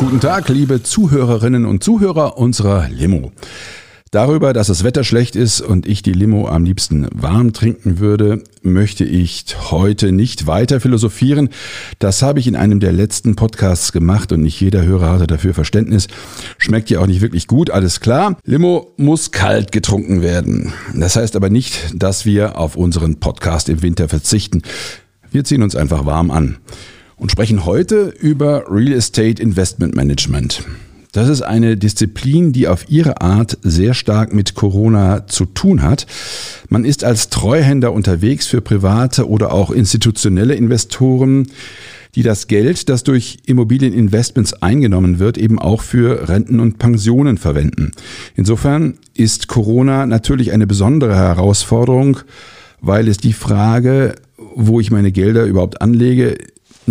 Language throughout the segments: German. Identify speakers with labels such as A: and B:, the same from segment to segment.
A: Guten Tag, liebe Zuhörerinnen und Zuhörer unserer Limo. Darüber, dass das Wetter schlecht ist und ich die Limo am liebsten warm trinken würde, möchte ich heute nicht weiter philosophieren. Das habe ich in einem der letzten Podcasts gemacht und nicht jeder Hörer hatte dafür Verständnis. Schmeckt ja auch nicht wirklich gut, alles klar. Limo muss kalt getrunken werden. Das heißt aber nicht, dass wir auf unseren Podcast im Winter verzichten. Wir ziehen uns einfach warm an und sprechen heute über Real Estate Investment Management. Das ist eine Disziplin, die auf ihre Art sehr stark mit Corona zu tun hat. Man ist als Treuhänder unterwegs für private oder auch institutionelle Investoren, die das Geld, das durch Immobilieninvestments eingenommen wird, eben auch für Renten und Pensionen verwenden. Insofern ist Corona natürlich eine besondere Herausforderung, weil es die Frage, wo ich meine Gelder überhaupt anlege,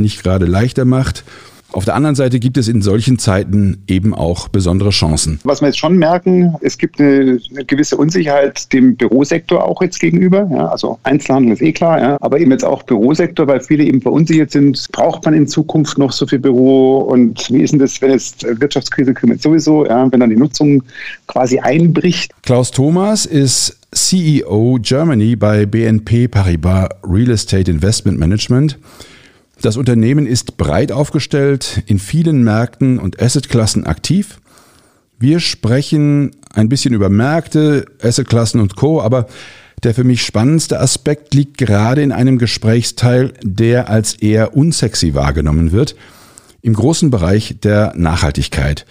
A: nicht gerade leichter macht. Auf der anderen Seite gibt es in solchen Zeiten eben auch besondere Chancen.
B: Was wir jetzt schon merken, es gibt eine, eine gewisse Unsicherheit dem Bürosektor auch jetzt gegenüber. Ja, also Einzelhandel ist eh klar, ja, aber eben jetzt auch Bürosektor, weil viele eben verunsichert sind. Braucht man in Zukunft noch so viel Büro? Und wie ist denn das, wenn jetzt Wirtschaftskrise kommt sowieso, ja, wenn dann die Nutzung quasi einbricht?
A: Klaus Thomas ist CEO Germany bei BNP Paribas Real Estate Investment Management. Das Unternehmen ist breit aufgestellt, in vielen Märkten und Assetklassen aktiv. Wir sprechen ein bisschen über Märkte, Assetklassen und Co., aber der für mich spannendste Aspekt liegt gerade in einem Gesprächsteil, der als eher unsexy wahrgenommen wird, im großen Bereich der Nachhaltigkeit.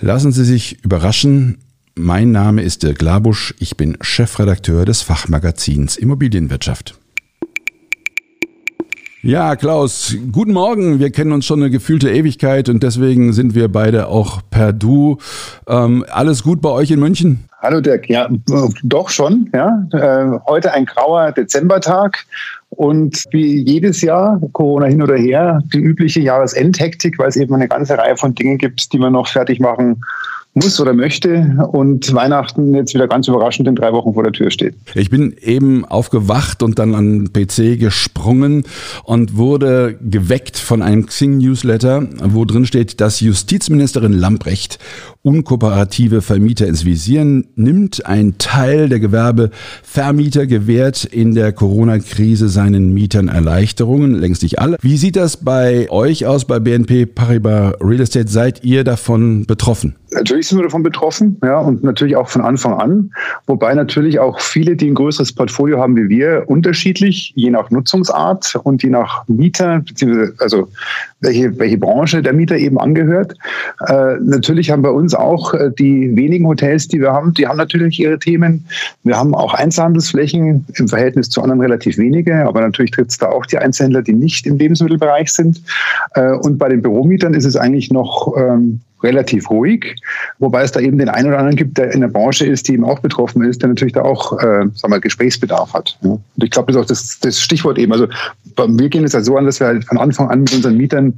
A: Lassen Sie sich überraschen. Mein Name ist Dirk Labusch, ich bin Chefredakteur des Fachmagazins Immobilienwirtschaft. Ja, Klaus, guten Morgen. Wir kennen uns schon eine gefühlte Ewigkeit und deswegen sind wir beide auch per Du. Ähm, alles gut bei euch in München?
B: Hallo Dirk, ja, doch schon. Ja. Äh, heute ein grauer Dezembertag und wie jedes Jahr, Corona hin oder her, die übliche Jahresendhektik, weil es eben eine ganze Reihe von Dingen gibt, die wir noch fertig machen muss oder möchte und Weihnachten jetzt wieder ganz überraschend in drei Wochen vor der Tür steht.
A: Ich bin eben aufgewacht und dann an den PC gesprungen und wurde geweckt von einem Xing-Newsletter, wo drin steht, dass Justizministerin Lamprecht unkooperative Vermieter ins Visier nimmt. Ein Teil der Gewerbevermieter gewährt in der Corona-Krise seinen Mietern Erleichterungen, längst nicht alle. Wie sieht das bei euch aus, bei BNP Paribas Real Estate? Seid ihr davon betroffen?
B: Natürlich sind wir davon betroffen, ja, und natürlich auch von Anfang an. Wobei natürlich auch viele, die ein größeres Portfolio haben wie wir, unterschiedlich, je nach Nutzungsart und je nach Mieter, beziehungsweise also welche, welche Branche der Mieter eben angehört. Äh, natürlich haben bei uns auch äh, die wenigen Hotels, die wir haben, die haben natürlich ihre Themen. Wir haben auch Einzelhandelsflächen im Verhältnis zu anderen relativ wenige, aber natürlich trifft es da auch die Einzelhändler, die nicht im Lebensmittelbereich sind. Äh, und bei den Büromietern ist es eigentlich noch ähm, relativ ruhig, wobei es da eben den einen oder anderen gibt, der in der Branche ist, die eben auch betroffen ist, der natürlich da auch äh, sag mal, Gesprächsbedarf hat. Ja. Und ich glaube, das ist auch das, das Stichwort eben. Also wir gehen es ja so an, dass wir halt von Anfang an mit unseren Mietern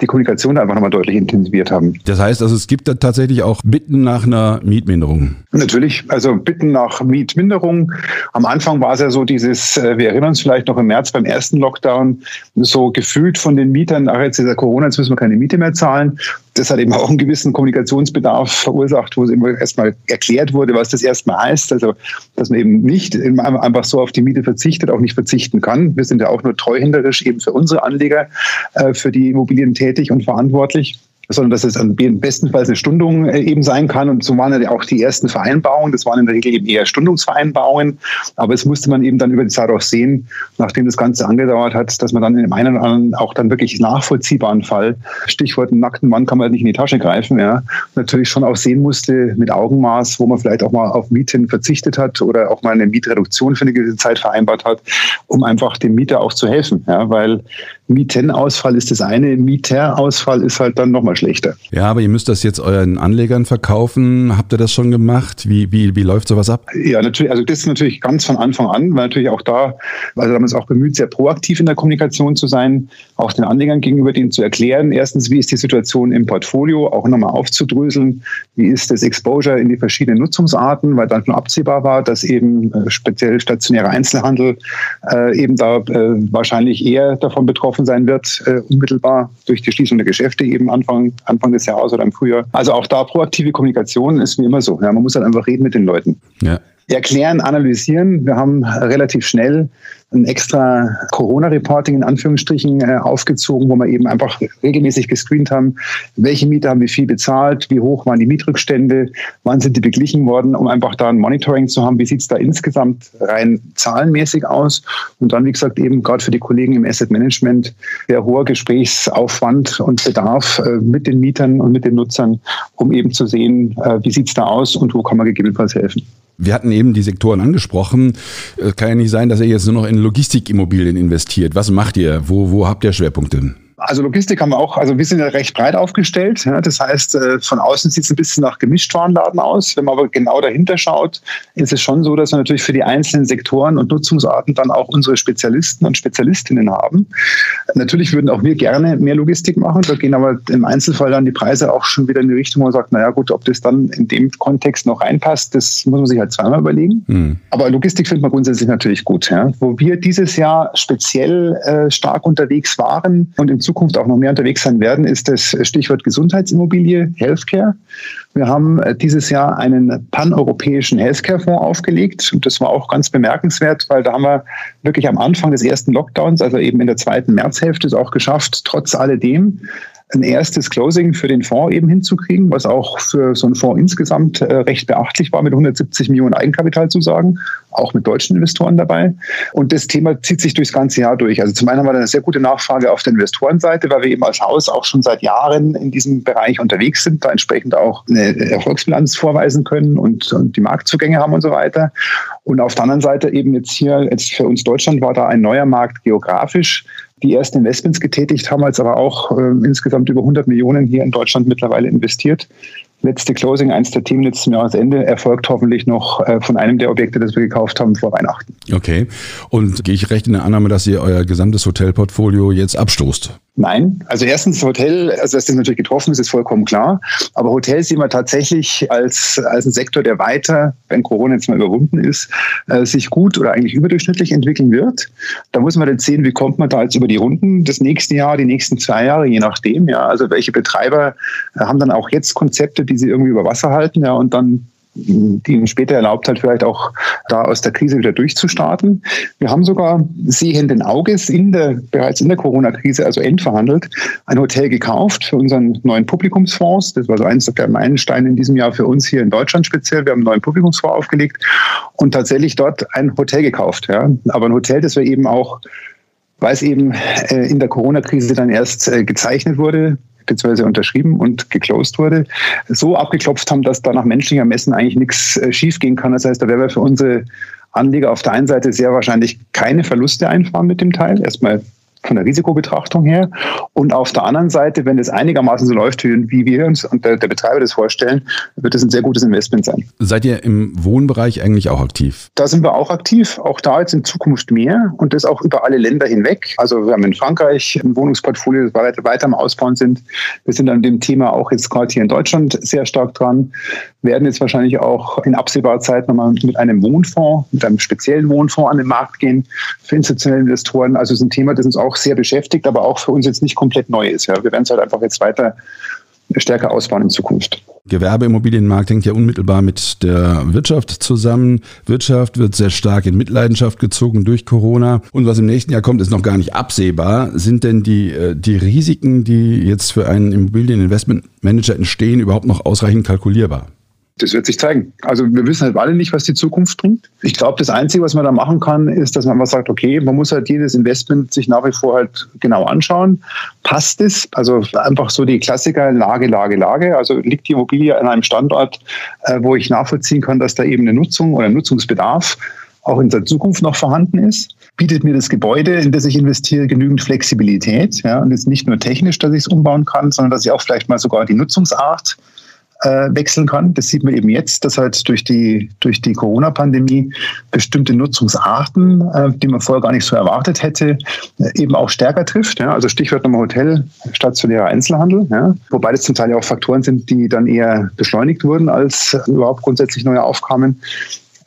B: die Kommunikation einfach nochmal deutlich intensiviert haben.
A: Das heißt also, es gibt da tatsächlich auch Bitten nach einer Mietminderung.
B: Natürlich, also Bitten nach Mietminderung. Am Anfang war es ja so dieses, äh, wir erinnern uns vielleicht noch im März beim ersten Lockdown, so gefühlt von den Mietern, ach jetzt ist ja Corona, jetzt müssen wir keine Miete mehr zahlen. Das hat eben auch einen gewissen Kommunikationsbedarf verursacht, wo es immer erstmal erklärt wurde, was das erstmal heißt. Also, dass man eben nicht einfach so auf die Miete verzichtet, auch nicht verzichten kann. Wir sind ja auch nur treuhänderisch eben für unsere Anleger, äh, für die Immobilien tätig und verantwortlich sondern dass es bestenfalls eine Stundung äh, eben sein kann. Und so waren ja auch die ersten Vereinbarungen. Das waren in der Regel eben eher Stundungsvereinbarungen. Aber es musste man eben dann über die Zeit auch sehen, nachdem das Ganze angedauert hat, dass man dann in dem einen oder anderen auch dann wirklich nachvollziehbaren Fall, Stichwort einen nackten Mann kann man nicht in die Tasche greifen, ja, natürlich schon auch sehen musste mit Augenmaß, wo man vielleicht auch mal auf Mieten verzichtet hat oder auch mal eine Mietreduktion für eine gewisse Zeit vereinbart hat, um einfach dem Mieter auch zu helfen. Ja, weil Mietenausfall ist das eine, Mieterausfall ist halt dann nochmal schlechter.
A: Ja, aber ihr müsst das jetzt euren Anlegern verkaufen. Habt ihr das schon gemacht? Wie, wie, wie läuft sowas ab?
B: Ja, natürlich, also das ist natürlich ganz von Anfang an, weil natürlich auch da, also haben wir uns auch bemüht, sehr proaktiv in der Kommunikation zu sein, auch den Anlegern gegenüber denen zu erklären, erstens, wie ist die Situation im Portfolio, auch nochmal aufzudröseln, wie ist das Exposure in die verschiedenen Nutzungsarten, weil dann schon absehbar war, dass eben äh, speziell stationärer Einzelhandel äh, eben da äh, wahrscheinlich eher davon betroffen betroffen sein wird, äh, unmittelbar durch die Schließung der Geschäfte eben Anfang, Anfang des Jahres oder im Frühjahr. Also auch da proaktive Kommunikation ist wie immer so. Ja, man muss halt einfach reden mit den Leuten. Ja erklären, analysieren. Wir haben relativ schnell ein extra Corona-Reporting in Anführungsstrichen äh, aufgezogen, wo wir eben einfach regelmäßig gescreent haben, welche Mieter haben wie viel bezahlt, wie hoch waren die Mietrückstände, wann sind die beglichen worden, um einfach da ein Monitoring zu haben, wie sieht es da insgesamt rein zahlenmäßig aus. Und dann, wie gesagt, eben gerade für die Kollegen im Asset Management sehr hoher Gesprächsaufwand und Bedarf äh, mit den Mietern und mit den Nutzern, um eben zu sehen, äh, wie sieht es da aus und wo kann man gegebenenfalls helfen.
A: Wir hatten eben die Sektoren angesprochen. Es kann ja nicht sein, dass ihr jetzt nur noch in Logistikimmobilien investiert. Was macht ihr? Wo, wo habt ihr Schwerpunkte?
B: Also Logistik haben wir auch, also wir sind ja recht breit aufgestellt. Ja, das heißt, äh, von außen sieht es ein bisschen nach Gemischtwarenladen aus. Wenn man aber genau dahinter schaut, ist es schon so, dass wir natürlich für die einzelnen Sektoren und Nutzungsarten dann auch unsere Spezialisten und Spezialistinnen haben. Natürlich würden auch wir gerne mehr Logistik machen. Da gehen aber im Einzelfall dann die Preise auch schon wieder in die Richtung, wo man sagt, naja gut, ob das dann in dem Kontext noch reinpasst, das muss man sich halt zweimal überlegen. Mhm. Aber Logistik findet man grundsätzlich natürlich gut. Ja. Wo wir dieses Jahr speziell äh, stark unterwegs waren und in Zukunft auch noch mehr unterwegs sein werden, ist das Stichwort Gesundheitsimmobilie, Healthcare. Wir haben äh, dieses Jahr einen paneuropäischen Healthcare-Fonds aufgelegt und das war auch ganz bemerkenswert, weil da haben wir wirklich am Anfang des ersten Lockdowns, also eben in der zweiten Märzhälfte, es auch geschafft, trotz alledem ein erstes Closing für den Fonds eben hinzukriegen, was auch für so einen Fonds insgesamt äh, recht beachtlich war, mit 170 Millionen Eigenkapitalzusagen, auch mit deutschen Investoren dabei. Und das Thema zieht sich durchs ganze Jahr durch. Also zum einen haben wir eine sehr gute Nachfrage auf der Investorenseite, weil wir eben als Haus auch schon seit Jahren in diesem Bereich unterwegs sind, da entsprechend auch eine Erfolgsbilanz vorweisen können und, und die Marktzugänge haben und so weiter. Und auf der anderen Seite eben jetzt hier, jetzt für uns Deutschland war da ein neuer Markt geografisch, die ersten Investments getätigt, haben jetzt aber auch äh, insgesamt über 100 Millionen hier in Deutschland mittlerweile investiert letzte Closing, eins der Themen letzten Jahresende, erfolgt hoffentlich noch äh, von einem der Objekte, das wir gekauft haben vor Weihnachten.
A: Okay. Und gehe ich recht in der Annahme, dass ihr euer gesamtes Hotelportfolio jetzt abstoßt?
B: Nein, also erstens Hotel, also dass das natürlich getroffen ist, ist vollkommen klar. Aber Hotel sehen wir tatsächlich als, als ein Sektor, der weiter, wenn Corona jetzt mal überwunden ist, äh, sich gut oder eigentlich überdurchschnittlich entwickeln wird. Da muss man jetzt sehen, wie kommt man da jetzt über die Runden das nächste Jahr, die nächsten zwei Jahre, je nachdem. Ja, also welche Betreiber äh, haben dann auch jetzt Konzepte, die sie irgendwie über Wasser halten, ja, und dann die ihnen später erlaubt hat, vielleicht auch da aus der Krise wieder durchzustarten. Wir haben sogar sehenden Auges in der, bereits in der Corona-Krise, also endverhandelt, ein Hotel gekauft für unseren neuen Publikumsfonds. Das war so eins der Meilensteine in diesem Jahr für uns hier in Deutschland speziell. Wir haben einen neuen Publikumsfonds aufgelegt und tatsächlich dort ein Hotel gekauft. Ja. Aber ein Hotel, das wir eben auch weil es eben äh, in der Corona-Krise dann erst äh, gezeichnet wurde, beziehungsweise unterschrieben und geclosed wurde, so abgeklopft haben, dass da nach menschlicher Messen eigentlich nichts äh, schiefgehen kann. Das heißt, da werden wir für unsere Anleger auf der einen Seite sehr wahrscheinlich keine Verluste einfahren mit dem Teil. Erstmal von der Risikobetrachtung her. Und auf der anderen Seite, wenn es einigermaßen so läuft, wie wir uns und der, der Betreiber das vorstellen, wird es ein sehr gutes Investment sein.
A: Seid ihr im Wohnbereich eigentlich auch aktiv?
B: Da sind wir auch aktiv, auch da jetzt in Zukunft mehr und das auch über alle Länder hinweg. Also wir haben in Frankreich ein Wohnungsportfolio, das weiter, weiter am Ausbauen sind. Wir sind an dem Thema auch jetzt gerade hier in Deutschland sehr stark dran, werden jetzt wahrscheinlich auch in absehbarer Zeit nochmal mit einem Wohnfonds, mit einem speziellen Wohnfonds an den Markt gehen für institutionelle Investoren. Also es ist ein Thema, das uns auch sehr beschäftigt, aber auch für uns jetzt nicht komplett neu ist. Ja. Wir werden es halt einfach jetzt weiter stärker ausbauen in Zukunft.
A: Gewerbeimmobilienmarkt hängt ja unmittelbar mit der Wirtschaft zusammen. Wirtschaft wird sehr stark in Mitleidenschaft gezogen durch Corona. Und was im nächsten Jahr kommt, ist noch gar nicht absehbar. Sind denn die, äh, die Risiken, die jetzt für einen Immobilieninvestmentmanager entstehen, überhaupt noch ausreichend kalkulierbar?
B: Das wird sich zeigen. Also wir wissen halt alle nicht, was die Zukunft bringt. Ich glaube, das Einzige, was man da machen kann, ist, dass man einfach sagt, okay, man muss halt jedes Investment sich nach wie vor halt genau anschauen. Passt es? Also einfach so die Klassiker Lage, Lage, Lage. Also liegt die Immobilie an einem Standort, äh, wo ich nachvollziehen kann, dass da eben eine Nutzung oder Nutzungsbedarf auch in der Zukunft noch vorhanden ist. Bietet mir das Gebäude, in das ich investiere, genügend Flexibilität. Ja, und jetzt nicht nur technisch, dass ich es umbauen kann, sondern dass ich auch vielleicht mal sogar die Nutzungsart äh, wechseln kann. Das sieht man eben jetzt, dass halt durch die, durch die Corona-Pandemie bestimmte Nutzungsarten, äh, die man vorher gar nicht so erwartet hätte, äh, eben auch stärker trifft. Ja? Also Stichwort nochmal Hotel, stationärer Einzelhandel. Ja? Wobei das zum Teil ja auch Faktoren sind, die dann eher beschleunigt wurden, als überhaupt grundsätzlich neue aufkamen.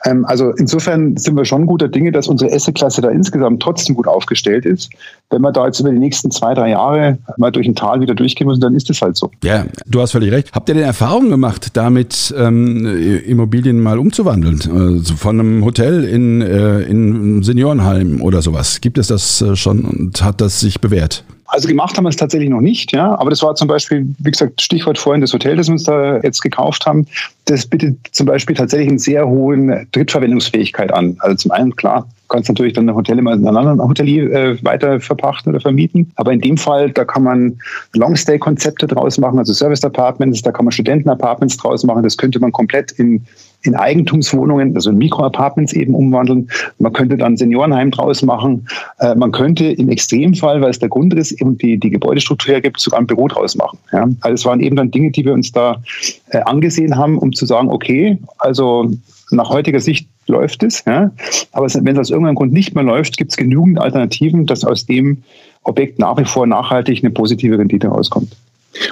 B: Ähm, also insofern sind wir schon guter Dinge, dass unsere Esse-Klasse da insgesamt trotzdem gut aufgestellt ist. Wenn wir da jetzt über die nächsten zwei, drei Jahre mal durch ein Tal wieder durchgehen müssen, dann ist das halt so.
A: Ja, du hast völlig recht. Habt ihr denn Erfahrungen gemacht, damit ähm, Immobilien mal umzuwandeln? Also von einem Hotel in, äh, in Seniorenheim oder sowas? Gibt es das äh, schon und hat das sich bewährt?
B: Also gemacht haben wir es tatsächlich noch nicht, ja. Aber das war zum Beispiel, wie gesagt, Stichwort vorhin das Hotel, das wir uns da jetzt gekauft haben. Das bietet zum Beispiel tatsächlich eine sehr hohe Drittverwendungsfähigkeit an. Also zum einen, klar, kannst natürlich dann ein Hotel immer an einen anderen Hotelier äh, weiter verpachten oder vermieten. Aber in dem Fall, da kann man Longstay-Konzepte draus machen, also Service-Apartments, da kann man Studenten-Apartments draus machen. Das könnte man komplett in in Eigentumswohnungen, also in Mikroapartments eben umwandeln. Man könnte dann Seniorenheim draus machen. Äh, man könnte im Extremfall, weil es der Grundriss eben die, die Gebäudestruktur hergibt, sogar ein Büro draus machen. Ja? Also es waren eben dann Dinge, die wir uns da äh, angesehen haben, um zu sagen, okay, also nach heutiger Sicht läuft es. Ja? Aber wenn es aus irgendeinem Grund nicht mehr läuft, gibt es genügend Alternativen, dass aus dem Objekt nach wie vor nachhaltig eine positive Rendite rauskommt.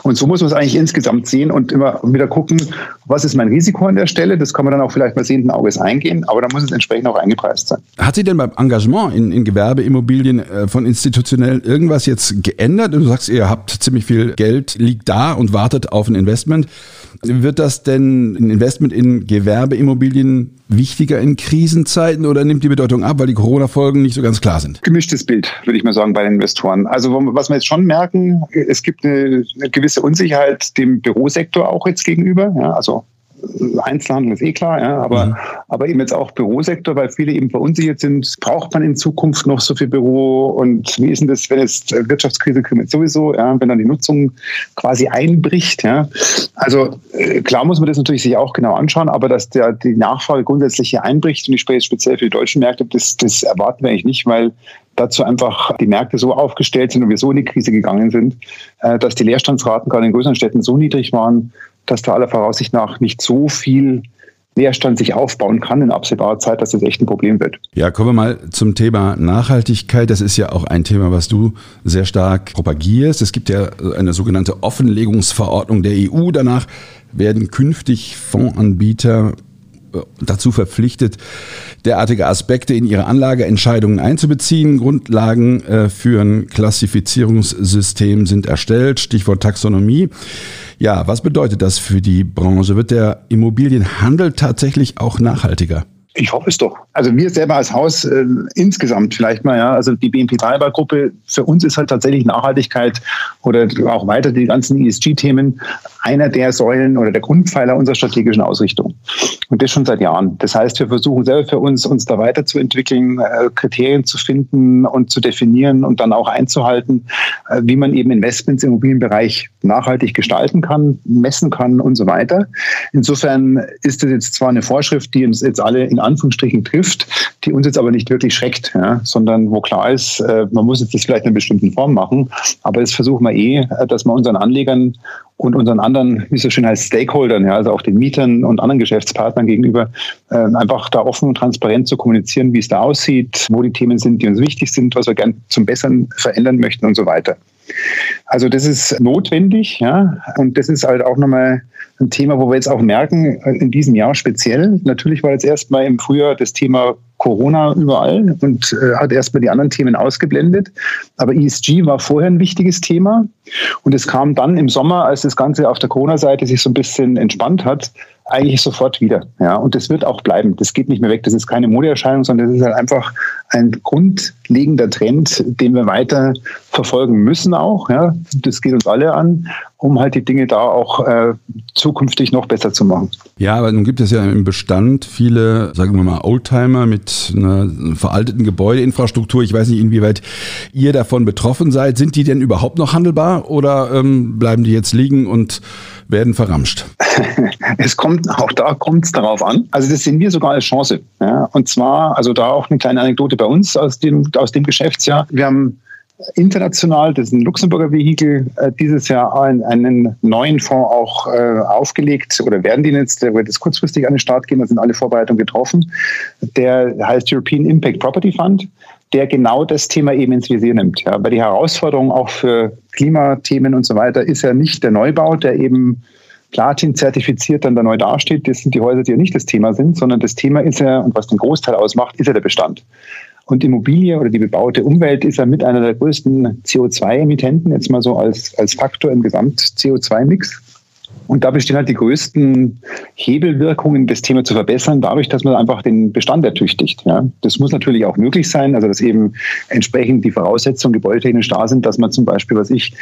B: Und so muss man es eigentlich insgesamt sehen und immer wieder gucken, was ist mein Risiko an der Stelle. Das kann man dann auch vielleicht mal sehenden Auges eingehen, aber da muss es entsprechend auch eingepreist sein.
A: Hat sich denn beim Engagement in, in Gewerbeimmobilien äh, von institutionell irgendwas jetzt geändert? Du sagst, ihr habt ziemlich viel Geld, liegt da und wartet auf ein Investment. Wird das denn ein Investment in Gewerbeimmobilien wichtiger in Krisenzeiten oder nimmt die Bedeutung ab, weil die Corona-Folgen nicht so ganz klar sind?
B: Gemischtes Bild, würde ich mal sagen, bei den Investoren. Also was wir jetzt schon merken, es gibt eine, eine gewisse Unsicherheit dem Bürosektor auch jetzt gegenüber. Ja, also Einzelhandel ist eh klar, ja, aber, mhm. aber eben jetzt auch Bürosektor, weil viele eben verunsichert sind. Braucht man in Zukunft noch so viel Büro? Und wie ist denn das, wenn jetzt Wirtschaftskrise kommt sowieso, ja, wenn dann die Nutzung quasi einbricht? Ja? Also äh, klar muss man das natürlich sich auch genau anschauen, aber dass der, die Nachfrage grundsätzlich hier einbricht, und ich spreche jetzt speziell für die deutschen Märkte, das, das erwarten wir eigentlich nicht, weil dazu einfach die Märkte so aufgestellt sind und wir so in die Krise gegangen sind, äh, dass die Leerstandsraten gerade in größeren Städten so niedrig waren, dass da aller Voraussicht nach nicht so viel Leerstand sich aufbauen kann in absehbarer Zeit, dass das echt ein Problem wird.
A: Ja, kommen wir mal zum Thema Nachhaltigkeit. Das ist ja auch ein Thema, was du sehr stark propagierst. Es gibt ja eine sogenannte Offenlegungsverordnung der EU. Danach werden künftig Fondsanbieter dazu verpflichtet, derartige Aspekte in ihre Anlageentscheidungen einzubeziehen. Grundlagen äh, für ein Klassifizierungssystem sind erstellt, Stichwort Taxonomie. Ja, was bedeutet das für die Branche? Wird der Immobilienhandel tatsächlich auch nachhaltiger?
B: Ich hoffe es doch. Also wir selber als Haus äh, insgesamt vielleicht mal, ja, also die BNP Paribas Gruppe, für uns ist halt tatsächlich Nachhaltigkeit oder auch weiter die ganzen ESG-Themen einer der Säulen oder der Grundpfeiler unserer strategischen Ausrichtung. Und das schon seit Jahren. Das heißt, wir versuchen selber für uns, uns da weiterzuentwickeln, äh, Kriterien zu finden und zu definieren und dann auch einzuhalten, äh, wie man eben Investments im Immobilienbereich nachhaltig gestalten kann, messen kann und so weiter. Insofern ist das jetzt zwar eine Vorschrift, die uns jetzt alle in Anführungsstrichen trifft, die uns jetzt aber nicht wirklich schreckt, ja, sondern wo klar ist, äh, man muss jetzt das vielleicht in einer bestimmten Form machen, aber das versuchen wir eh, äh, dass wir unseren Anlegern und unseren anderen, wie es so schön heißt, Stakeholdern, ja, also auch den Mietern und anderen Geschäftspartnern gegenüber, äh, einfach da offen und transparent zu kommunizieren, wie es da aussieht, wo die Themen sind, die uns wichtig sind, was wir gern zum Besseren verändern möchten und so weiter. Also das ist notwendig, ja, und das ist halt auch nochmal ein Thema, wo wir jetzt auch merken, in diesem Jahr speziell. Natürlich war jetzt erstmal im Frühjahr das Thema Corona überall und äh, hat erstmal die anderen Themen ausgeblendet. Aber ESG war vorher ein wichtiges Thema. Und es kam dann im Sommer, als das Ganze auf der Corona-Seite sich so ein bisschen entspannt hat, eigentlich sofort wieder. Ja, und das wird auch bleiben. Das geht nicht mehr weg. Das ist keine Modeerscheinung, sondern das ist halt einfach ein grundlegender Trend, den wir weiter verfolgen müssen auch. Ja, das geht uns alle an, um halt die Dinge da auch äh, zukünftig noch besser zu machen.
A: Ja, aber nun gibt es ja im Bestand viele, sagen wir mal, Oldtimer mit einer veralteten Gebäudeinfrastruktur. Ich weiß nicht, inwieweit ihr davon betroffen seid. Sind die denn überhaupt noch handelbar oder ähm, bleiben die jetzt liegen und werden verramscht?
B: es kommt auch da kommt es darauf an. Also das sehen wir sogar als Chance. Ja? Und zwar, also da auch eine kleine Anekdote bei uns aus dem, aus dem Geschäftsjahr. Wir haben international, das ist ein Luxemburger Vehikel, äh, dieses Jahr einen, neuen Fonds auch äh, aufgelegt oder werden die jetzt, der wird jetzt kurzfristig an den Start gehen, da sind alle Vorbereitungen getroffen. Der heißt European Impact Property Fund, der genau das Thema eben ins Visier nimmt. Ja, weil die Herausforderung auch für Klimathemen und so weiter ist ja nicht der Neubau, der eben Platin zertifiziert dann da neu dasteht. Das sind die Häuser, die ja nicht das Thema sind, sondern das Thema ist ja, und was den Großteil ausmacht, ist ja der Bestand. Und Immobilie oder die bebaute Umwelt ist ja mit einer der größten CO2-Emittenten, jetzt mal so als, als Faktor im Gesamt-CO2-Mix. Und da bestehen halt die größten Hebelwirkungen, das Thema zu verbessern, dadurch, dass man einfach den Bestand ertüchtigt. Ja. Das muss natürlich auch möglich sein, also dass eben entsprechend die Voraussetzungen gebäudetechnisch da sind, dass man zum Beispiel, was ich,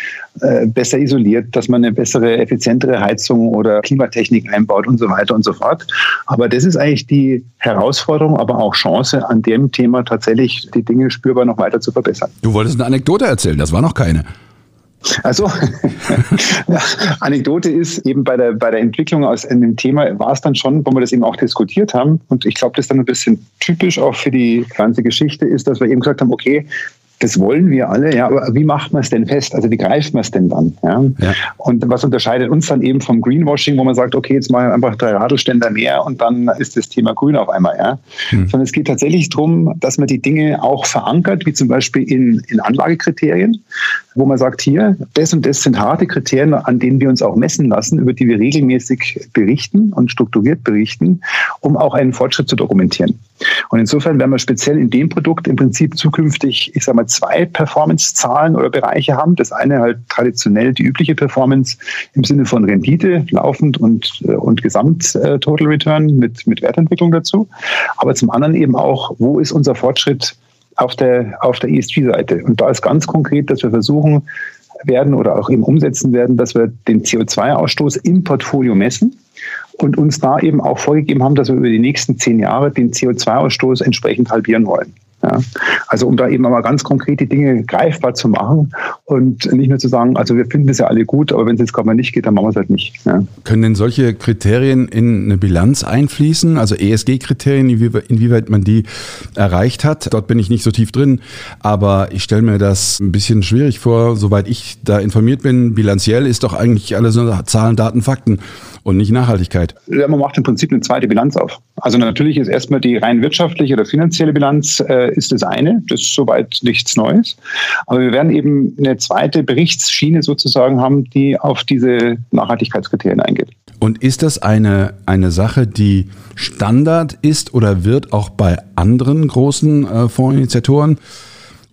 B: äh, besser isoliert, dass man eine bessere, effizientere Heizung oder Klimatechnik einbaut und so weiter und so fort. Aber das ist eigentlich die Herausforderung, aber auch Chance, an dem Thema tatsächlich die Dinge spürbar noch weiter zu verbessern.
A: Du wolltest eine Anekdote erzählen, das war noch keine.
B: Also, Anekdote ist eben bei der, bei der Entwicklung aus dem Thema war es dann schon, wo wir das eben auch diskutiert haben. Und ich glaube, das ist dann ein bisschen typisch auch für die ganze Geschichte ist, dass wir eben gesagt haben, okay, das wollen wir alle, ja, aber wie macht man es denn fest? Also wie greift man es denn dann? Ja? ja? Und was unterscheidet uns dann eben vom Greenwashing, wo man sagt, okay, jetzt machen wir einfach drei Radlständer mehr und dann ist das Thema grün auf einmal, ja. Hm. Sondern es geht tatsächlich darum, dass man die Dinge auch verankert, wie zum Beispiel in, in Anlagekriterien, wo man sagt, hier, das und das sind harte Kriterien, an denen wir uns auch messen lassen, über die wir regelmäßig berichten und strukturiert berichten, um auch einen Fortschritt zu dokumentieren. Und insofern werden wir speziell in dem Produkt im Prinzip zukünftig, ich sage mal, zwei Performance-Zahlen oder Bereiche haben. Das eine halt traditionell die übliche Performance im Sinne von Rendite, laufend und, äh, und Gesamt-Total Return mit, mit Wertentwicklung dazu. Aber zum anderen eben auch, wo ist unser Fortschritt auf der, auf der ESG-Seite? Und da ist ganz konkret, dass wir versuchen werden oder auch eben umsetzen werden, dass wir den CO2-Ausstoß im Portfolio messen und uns da eben auch vorgegeben haben, dass wir über die nächsten zehn Jahre den CO2-Ausstoß entsprechend halbieren wollen. Ja. Also um da eben mal ganz konkret die Dinge greifbar zu machen und nicht nur zu sagen, also wir finden es ja alle gut, aber wenn es jetzt gerade mal nicht geht, dann machen wir es halt nicht. Ja.
A: Können denn solche Kriterien in eine Bilanz einfließen, also ESG-Kriterien, inwieweit man die erreicht hat? Dort bin ich nicht so tief drin, aber ich stelle mir das ein bisschen schwierig vor, soweit ich da informiert bin. Bilanziell ist doch eigentlich alles nur Zahlen, Daten, Fakten und nicht Nachhaltigkeit.
B: Ja, man macht im Prinzip eine zweite Bilanz auf. Also natürlich ist erstmal die rein wirtschaftliche oder finanzielle Bilanz äh, ist das eine. Das ist soweit nichts Neues. Aber wir werden eben eine zweite Berichtsschiene sozusagen haben, die auf diese Nachhaltigkeitskriterien eingeht.
A: Und ist das eine, eine Sache, die Standard ist oder wird auch bei anderen großen äh, Fondsinitiatoren?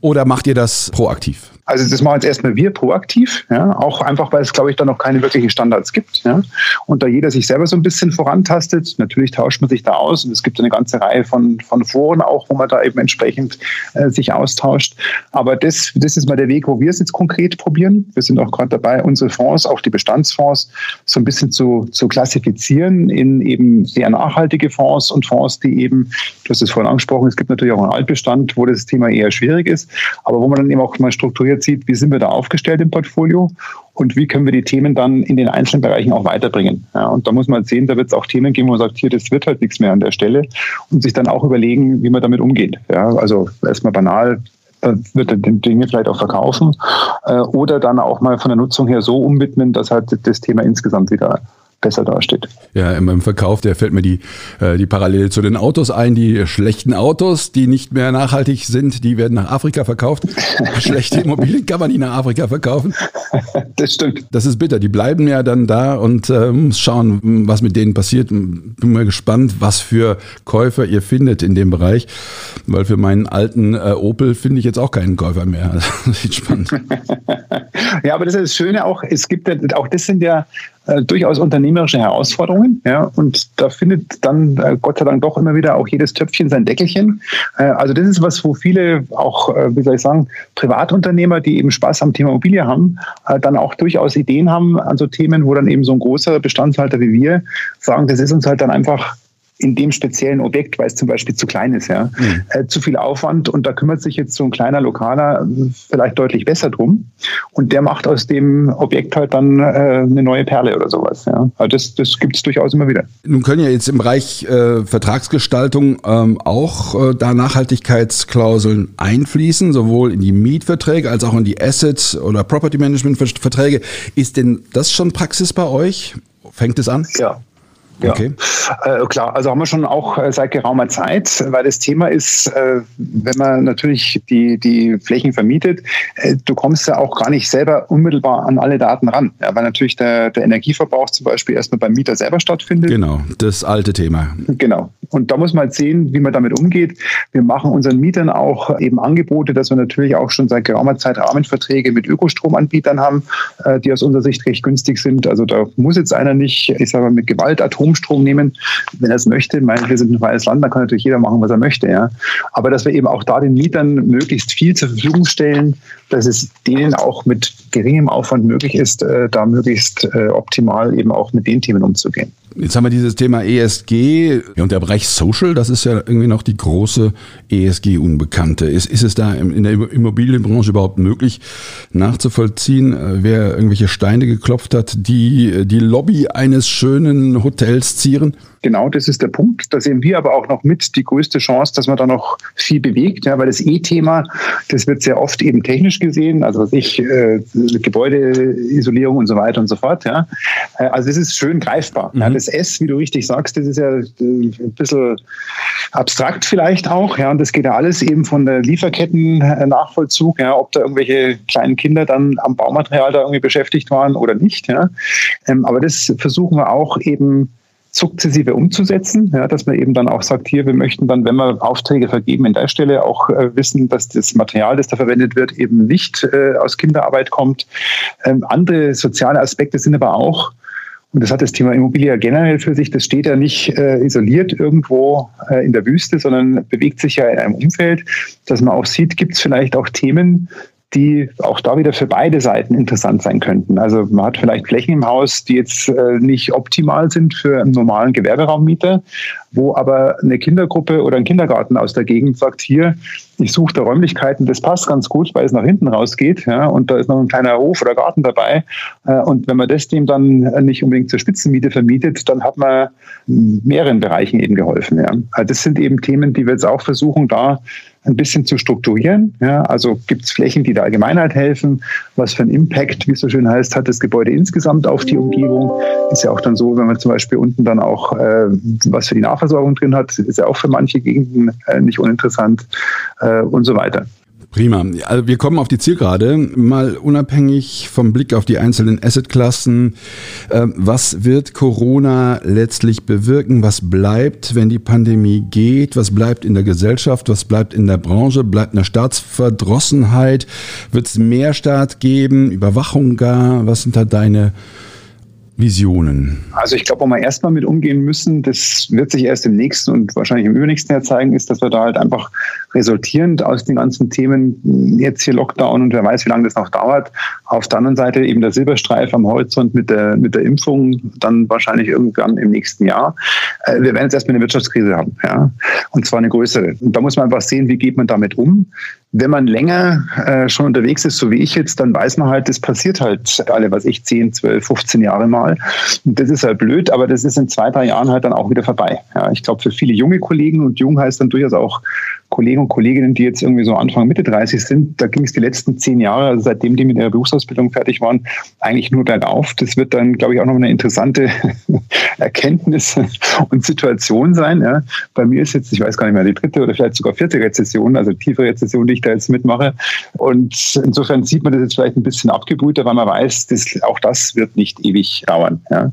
A: Oder macht ihr das proaktiv?
B: Also das machen jetzt erstmal wir proaktiv, ja, auch einfach, weil es, glaube ich, da noch keine wirklichen Standards gibt. Ja. Und da jeder sich selber so ein bisschen vorantastet, natürlich tauscht man sich da aus und es gibt eine ganze Reihe von, von Foren auch, wo man da eben entsprechend äh, sich austauscht. Aber das, das ist mal der Weg, wo wir es jetzt konkret probieren. Wir sind auch gerade dabei, unsere Fonds, auch die Bestandsfonds, so ein bisschen zu, zu klassifizieren in eben sehr nachhaltige Fonds und Fonds, die eben, du hast es vorhin angesprochen, es gibt natürlich auch einen Altbestand, wo das Thema eher schwierig ist, aber wo man dann eben auch mal strukturiert strukturiert sieht, wie sind wir da aufgestellt im Portfolio und wie können wir die Themen dann in den einzelnen Bereichen auch weiterbringen. Ja, und da muss man sehen, da wird es auch Themen geben, wo man sagt, hier, das wird halt nichts mehr an der Stelle und sich dann auch überlegen, wie man damit umgeht. Ja, also erstmal banal, wird er Dinge vielleicht auch verkaufen äh, oder dann auch mal von der Nutzung her so umwidmen, dass halt das Thema insgesamt wieder besser dasteht.
A: Ja, im, Verkauf, der fällt mir die, äh, die Parallele zu den Autos ein. Die schlechten Autos, die nicht mehr nachhaltig sind, die werden nach Afrika verkauft. Schlechte Immobilien kann man nicht nach Afrika verkaufen.
B: Das stimmt.
A: Das ist bitter. Die bleiben ja dann da und äh, schauen, was mit denen passiert. Bin mal gespannt, was für Käufer ihr findet in dem Bereich. Weil für meinen alten äh, Opel finde ich jetzt auch keinen Käufer mehr. Das sieht spannend.
B: ja, aber das ist das Schöne auch, es gibt ja, auch das sind ja äh, durchaus unternehmerische Herausforderungen. Ja, und da findet dann äh, Gott sei Dank doch immer wieder auch jedes Töpfchen sein Deckelchen. Äh, also das ist was, wo viele auch, äh, wie soll ich sagen, Privatunternehmer, die eben Spaß am Thema Immobilie haben, äh, dann auch durchaus Ideen haben an so Themen, wo dann eben so ein großer Bestandshalter wie wir sagen, das ist uns halt dann einfach in dem speziellen Objekt, weil es zum Beispiel zu klein ist, ja, mhm. äh, zu viel Aufwand und da kümmert sich jetzt so ein kleiner Lokaler äh, vielleicht deutlich besser drum und der macht aus dem Objekt halt dann äh, eine neue Perle oder sowas. Ja. Also das, das gibt es durchaus immer wieder.
A: Nun können ja jetzt im Bereich äh, Vertragsgestaltung ähm, auch äh, da Nachhaltigkeitsklauseln einfließen, sowohl in die Mietverträge als auch in die Asset- oder Property Management Verträge. Ist denn das schon Praxis bei euch? Fängt es an?
B: Ja, ja, okay. Äh, klar, also haben wir schon auch äh, seit geraumer Zeit, weil das Thema ist, äh, wenn man natürlich die, die Flächen vermietet, äh, du kommst ja auch gar nicht selber unmittelbar an alle Daten ran, ja, weil natürlich der, der Energieverbrauch zum Beispiel erstmal beim Mieter selber stattfindet.
A: Genau, das alte Thema.
B: Genau. Und da muss man halt sehen, wie man damit umgeht. Wir machen unseren Mietern auch eben Angebote, dass wir natürlich auch schon seit geraumer Zeit Rahmenverträge mit Ökostromanbietern haben, äh, die aus unserer Sicht recht günstig sind. Also da muss jetzt einer nicht, ich sage mal, mit Gewalt Atom Atomstrom nehmen, wenn er es möchte. Ich meine, wir sind ein freies Land, da kann natürlich jeder machen, was er möchte. Ja. Aber dass wir eben auch da den Mietern möglichst viel zur Verfügung stellen, dass es denen auch mit geringem Aufwand möglich ist, äh, da möglichst äh, optimal eben auch mit den Themen umzugehen.
A: Jetzt haben wir dieses Thema ESG und der Bereich Social, das ist ja irgendwie noch die große ESG-Unbekannte. Ist, ist es da in der Immobilienbranche überhaupt möglich nachzuvollziehen, äh, wer irgendwelche Steine geklopft hat, die die Lobby eines schönen Hotels zieren?
B: Genau, das ist der Punkt. Da sehen wir aber auch noch mit die größte Chance, dass man da noch viel bewegt, ja, weil das E-Thema, das wird sehr oft eben technisch gesehen, also was ich, äh, Gebäudeisolierung und so weiter und so fort. Ja. Äh, also das ist schön greifbar. Mhm. Ja, das S, wie du richtig sagst, das ist ja äh, ein bisschen abstrakt vielleicht auch. Ja, und das geht ja alles eben von der Lieferketten-Nachvollzug, ja, ob da irgendwelche kleinen Kinder dann am Baumaterial da irgendwie beschäftigt waren oder nicht. Ja. Ähm, aber das versuchen wir auch eben sukzessive umzusetzen, ja, dass man eben dann auch sagt, hier, wir möchten dann, wenn wir Aufträge vergeben, in der Stelle auch äh, wissen, dass das Material, das da verwendet wird, eben nicht äh, aus Kinderarbeit kommt. Ähm, andere soziale Aspekte sind aber auch, und das hat das Thema Immobilie generell für sich, das steht ja nicht äh, isoliert irgendwo äh, in der Wüste, sondern bewegt sich ja in einem Umfeld, dass man auch sieht, gibt es vielleicht auch Themen, die auch da wieder für beide Seiten interessant sein könnten. Also man hat vielleicht Flächen im Haus, die jetzt äh, nicht optimal sind für einen normalen Gewerberaummieter, wo aber eine Kindergruppe oder ein Kindergarten aus der Gegend sagt, hier, ich suche da Räumlichkeiten, das passt ganz gut, weil es nach hinten rausgeht, ja, und da ist noch ein kleiner Hof oder Garten dabei. Äh, und wenn man das dem dann nicht unbedingt zur Spitzenmiete vermietet, dann hat man mehreren Bereichen eben geholfen. Ja. Also das sind eben Themen, die wir jetzt auch versuchen, da ein bisschen zu strukturieren. Ja, also gibt es Flächen, die der Allgemeinheit helfen? Was für einen Impact, wie es so schön heißt, hat das Gebäude insgesamt auf die Umgebung? Ist ja auch dann so, wenn man zum Beispiel unten dann auch äh, was für die Nahversorgung drin hat, ist ja auch für manche Gegenden äh, nicht uninteressant äh, und so weiter.
A: Prima. Also wir kommen auf die Zielgerade. Mal unabhängig vom Blick auf die einzelnen Assetklassen. Äh, was wird Corona letztlich bewirken? Was bleibt, wenn die Pandemie geht? Was bleibt in der Gesellschaft? Was bleibt in der Branche? Bleibt eine Staatsverdrossenheit? Wird es mehr Staat geben? Überwachung gar? Was sind da deine Visionen?
B: Also ich glaube, wo wir erstmal mit umgehen müssen, das wird sich erst im nächsten und wahrscheinlich im übernächsten Jahr zeigen, ist, dass wir da halt einfach resultierend aus den ganzen Themen, jetzt hier Lockdown und wer weiß, wie lange das noch dauert, auf der anderen Seite eben der Silberstreif am Horizont mit der, mit der Impfung, dann wahrscheinlich irgendwann im nächsten Jahr. Äh, wir werden jetzt erstmal eine Wirtschaftskrise haben, ja, und zwar eine größere. Und da muss man einfach sehen, wie geht man damit um. Wenn man länger äh, schon unterwegs ist, so wie ich jetzt, dann weiß man halt, das passiert halt alle, was ich, 10, 12, 15 Jahre mal. Und das ist halt blöd, aber das ist in zwei, drei Jahren halt dann auch wieder vorbei. Ja, ich glaube, für viele junge Kollegen und jung heißt dann durchaus auch Kollegen und Kolleginnen, die jetzt irgendwie so Anfang, Mitte 30 sind, da ging es die letzten zehn Jahre, also seitdem die mit ihrer Berufsausbildung fertig waren, eigentlich nur bergauf. Das wird dann, glaube ich, auch noch eine interessante Erkenntnis und Situation sein. Ja. Bei mir ist jetzt, ich weiß gar nicht mehr, die dritte oder vielleicht sogar vierte Rezession, also tiefe Rezession, die ich da jetzt mitmache. Und insofern sieht man das jetzt vielleicht ein bisschen abgebrühter, weil man weiß, dass auch das wird nicht ewig dauern. Ja.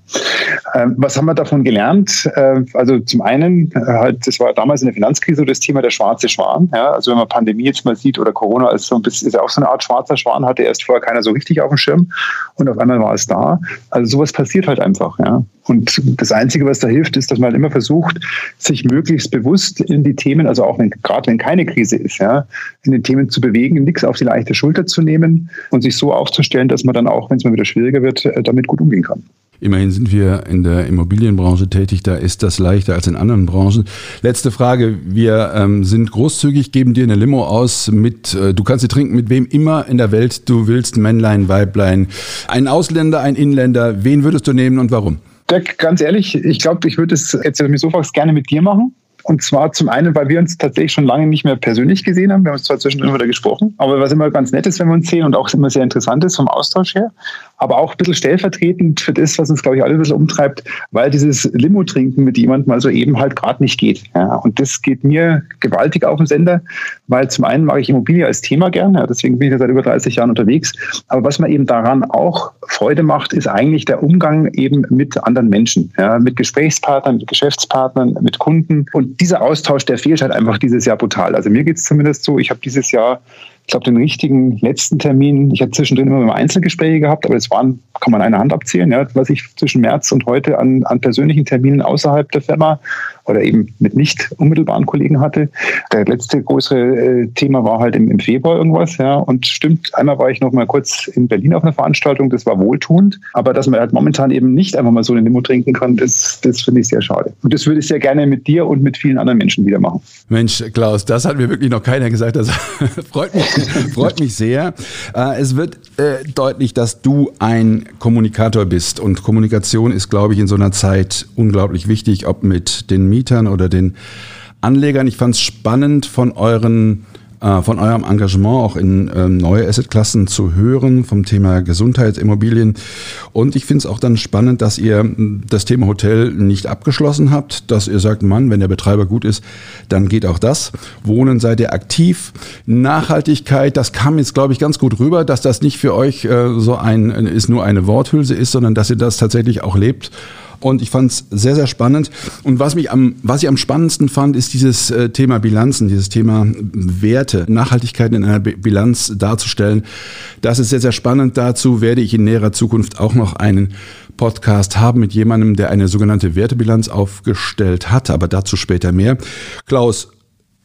B: Ähm, was haben wir davon gelernt? Äh, also zum einen, äh, halt, das war damals in der Finanzkrise das Thema der schwarze Schwan. Ja? Also wenn man Pandemie jetzt mal sieht oder Corona als so ein bisschen, ist auch so eine Art schwarzer Schwan, hatte erst vorher keiner so richtig auf dem Schirm und auf einmal war es da. Also sowas passiert halt einfach. Ja? Und das Einzige, was da hilft, ist, dass man halt immer versucht, sich möglichst bewusst in die Themen, also auch wenn, gerade wenn keine Krise ist, ja, in den Themen zu bewegen, nichts auf die leichte Schulter zu nehmen und sich so aufzustellen, dass man dann auch, wenn es mal wieder schwieriger wird, äh, damit gut umgehen kann.
A: Immerhin sind wir in der Immobilienbranche tätig, da ist das leichter als in anderen Branchen. Letzte Frage, wir ähm, sind großzügig, geben dir eine Limo aus mit, äh, du kannst sie trinken mit wem immer in der Welt du willst, Männlein, Weiblein, ein Ausländer, ein Inländer, wen würdest du nehmen und warum?
B: Dirk, ganz ehrlich, ich glaube, ich würde es jetzt, wenn so gerne mit dir machen. Und zwar zum einen, weil wir uns tatsächlich schon lange nicht mehr persönlich gesehen haben. Wir haben uns zwar zwischendrin wieder gesprochen, aber was immer ganz nett ist, wenn wir uns sehen und auch immer sehr interessant ist vom Austausch her, aber auch ein bisschen stellvertretend für das, was uns, glaube ich, alle ein bisschen umtreibt, weil dieses Limo-Trinken mit jemandem also eben halt gerade nicht geht. Ja, und das geht mir gewaltig auf den Sender, weil zum einen mag ich Immobilie als Thema gern, ja, deswegen bin ich ja seit über 30 Jahren unterwegs. Aber was mir eben daran auch Freude macht, ist eigentlich der Umgang eben mit anderen Menschen, ja, mit Gesprächspartnern, mit Geschäftspartnern, mit Kunden. Und dieser Austausch, der fehlt halt einfach dieses Jahr brutal. Also mir geht es zumindest so, ich habe dieses Jahr ich glaube, den richtigen letzten Termin, ich habe zwischendrin immer mal Einzelgespräche gehabt, aber es waren, kann man eine Hand abzählen, ja, was ich zwischen März und heute an, an persönlichen Terminen außerhalb der Firma oder eben mit nicht unmittelbaren Kollegen hatte. Der letzte größere äh, Thema war halt im, Februar irgendwas, ja. Und stimmt, einmal war ich noch mal kurz in Berlin auf einer Veranstaltung, das war wohltuend. Aber dass man halt momentan eben nicht einfach mal so eine Limo trinken kann, das, das finde ich sehr schade. Und das würde ich sehr gerne mit dir und mit vielen anderen Menschen wieder machen.
A: Mensch, Klaus, das hat mir wirklich noch keiner gesagt. Das freut mich Freut mich sehr. Äh, es wird äh, deutlich, dass du ein Kommunikator bist. Und Kommunikation ist, glaube ich, in so einer Zeit unglaublich wichtig, ob mit den Mietern oder den Anlegern. Ich fand es spannend von euren äh, von eurem Engagement auch in ähm, neue Assetklassen zu hören, vom Thema Gesundheitsimmobilien. Und ich finde es auch dann spannend, dass ihr hm, das Thema Hotel nicht abgeschlossen habt, dass ihr sagt, Mann, wenn der Betreiber gut ist, dann geht auch das. Wohnen seid ihr aktiv. Nachhaltigkeit, das kam jetzt, glaube ich, ganz gut rüber, dass das nicht für euch äh, so ein, ist nur eine Worthülse ist, sondern dass ihr das tatsächlich auch lebt und ich fand es sehr, sehr spannend. Und was mich am, was ich am spannendsten fand, ist dieses äh, Thema Bilanzen, dieses Thema Werte, Nachhaltigkeit in einer Bilanz darzustellen. Das ist sehr, sehr spannend. Dazu werde ich in näherer Zukunft auch noch einen Podcast haben mit jemandem, der eine sogenannte Wertebilanz aufgestellt hat, aber dazu später mehr. Klaus,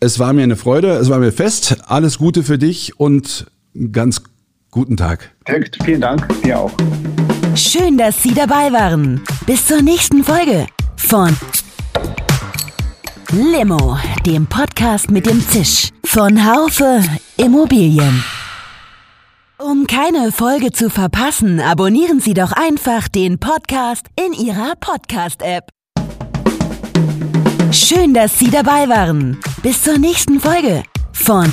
A: es war mir eine Freude, es war mir fest. Alles Gute für dich und ganz guten Tag.
B: Dirk, vielen Dank, dir auch.
C: Schön, dass Sie dabei waren. Bis zur nächsten Folge von Limo, dem Podcast mit dem Zisch von Haufe Immobilien. Um keine Folge zu verpassen, abonnieren Sie doch einfach den Podcast in Ihrer Podcast-App. Schön, dass Sie dabei waren. Bis zur nächsten Folge von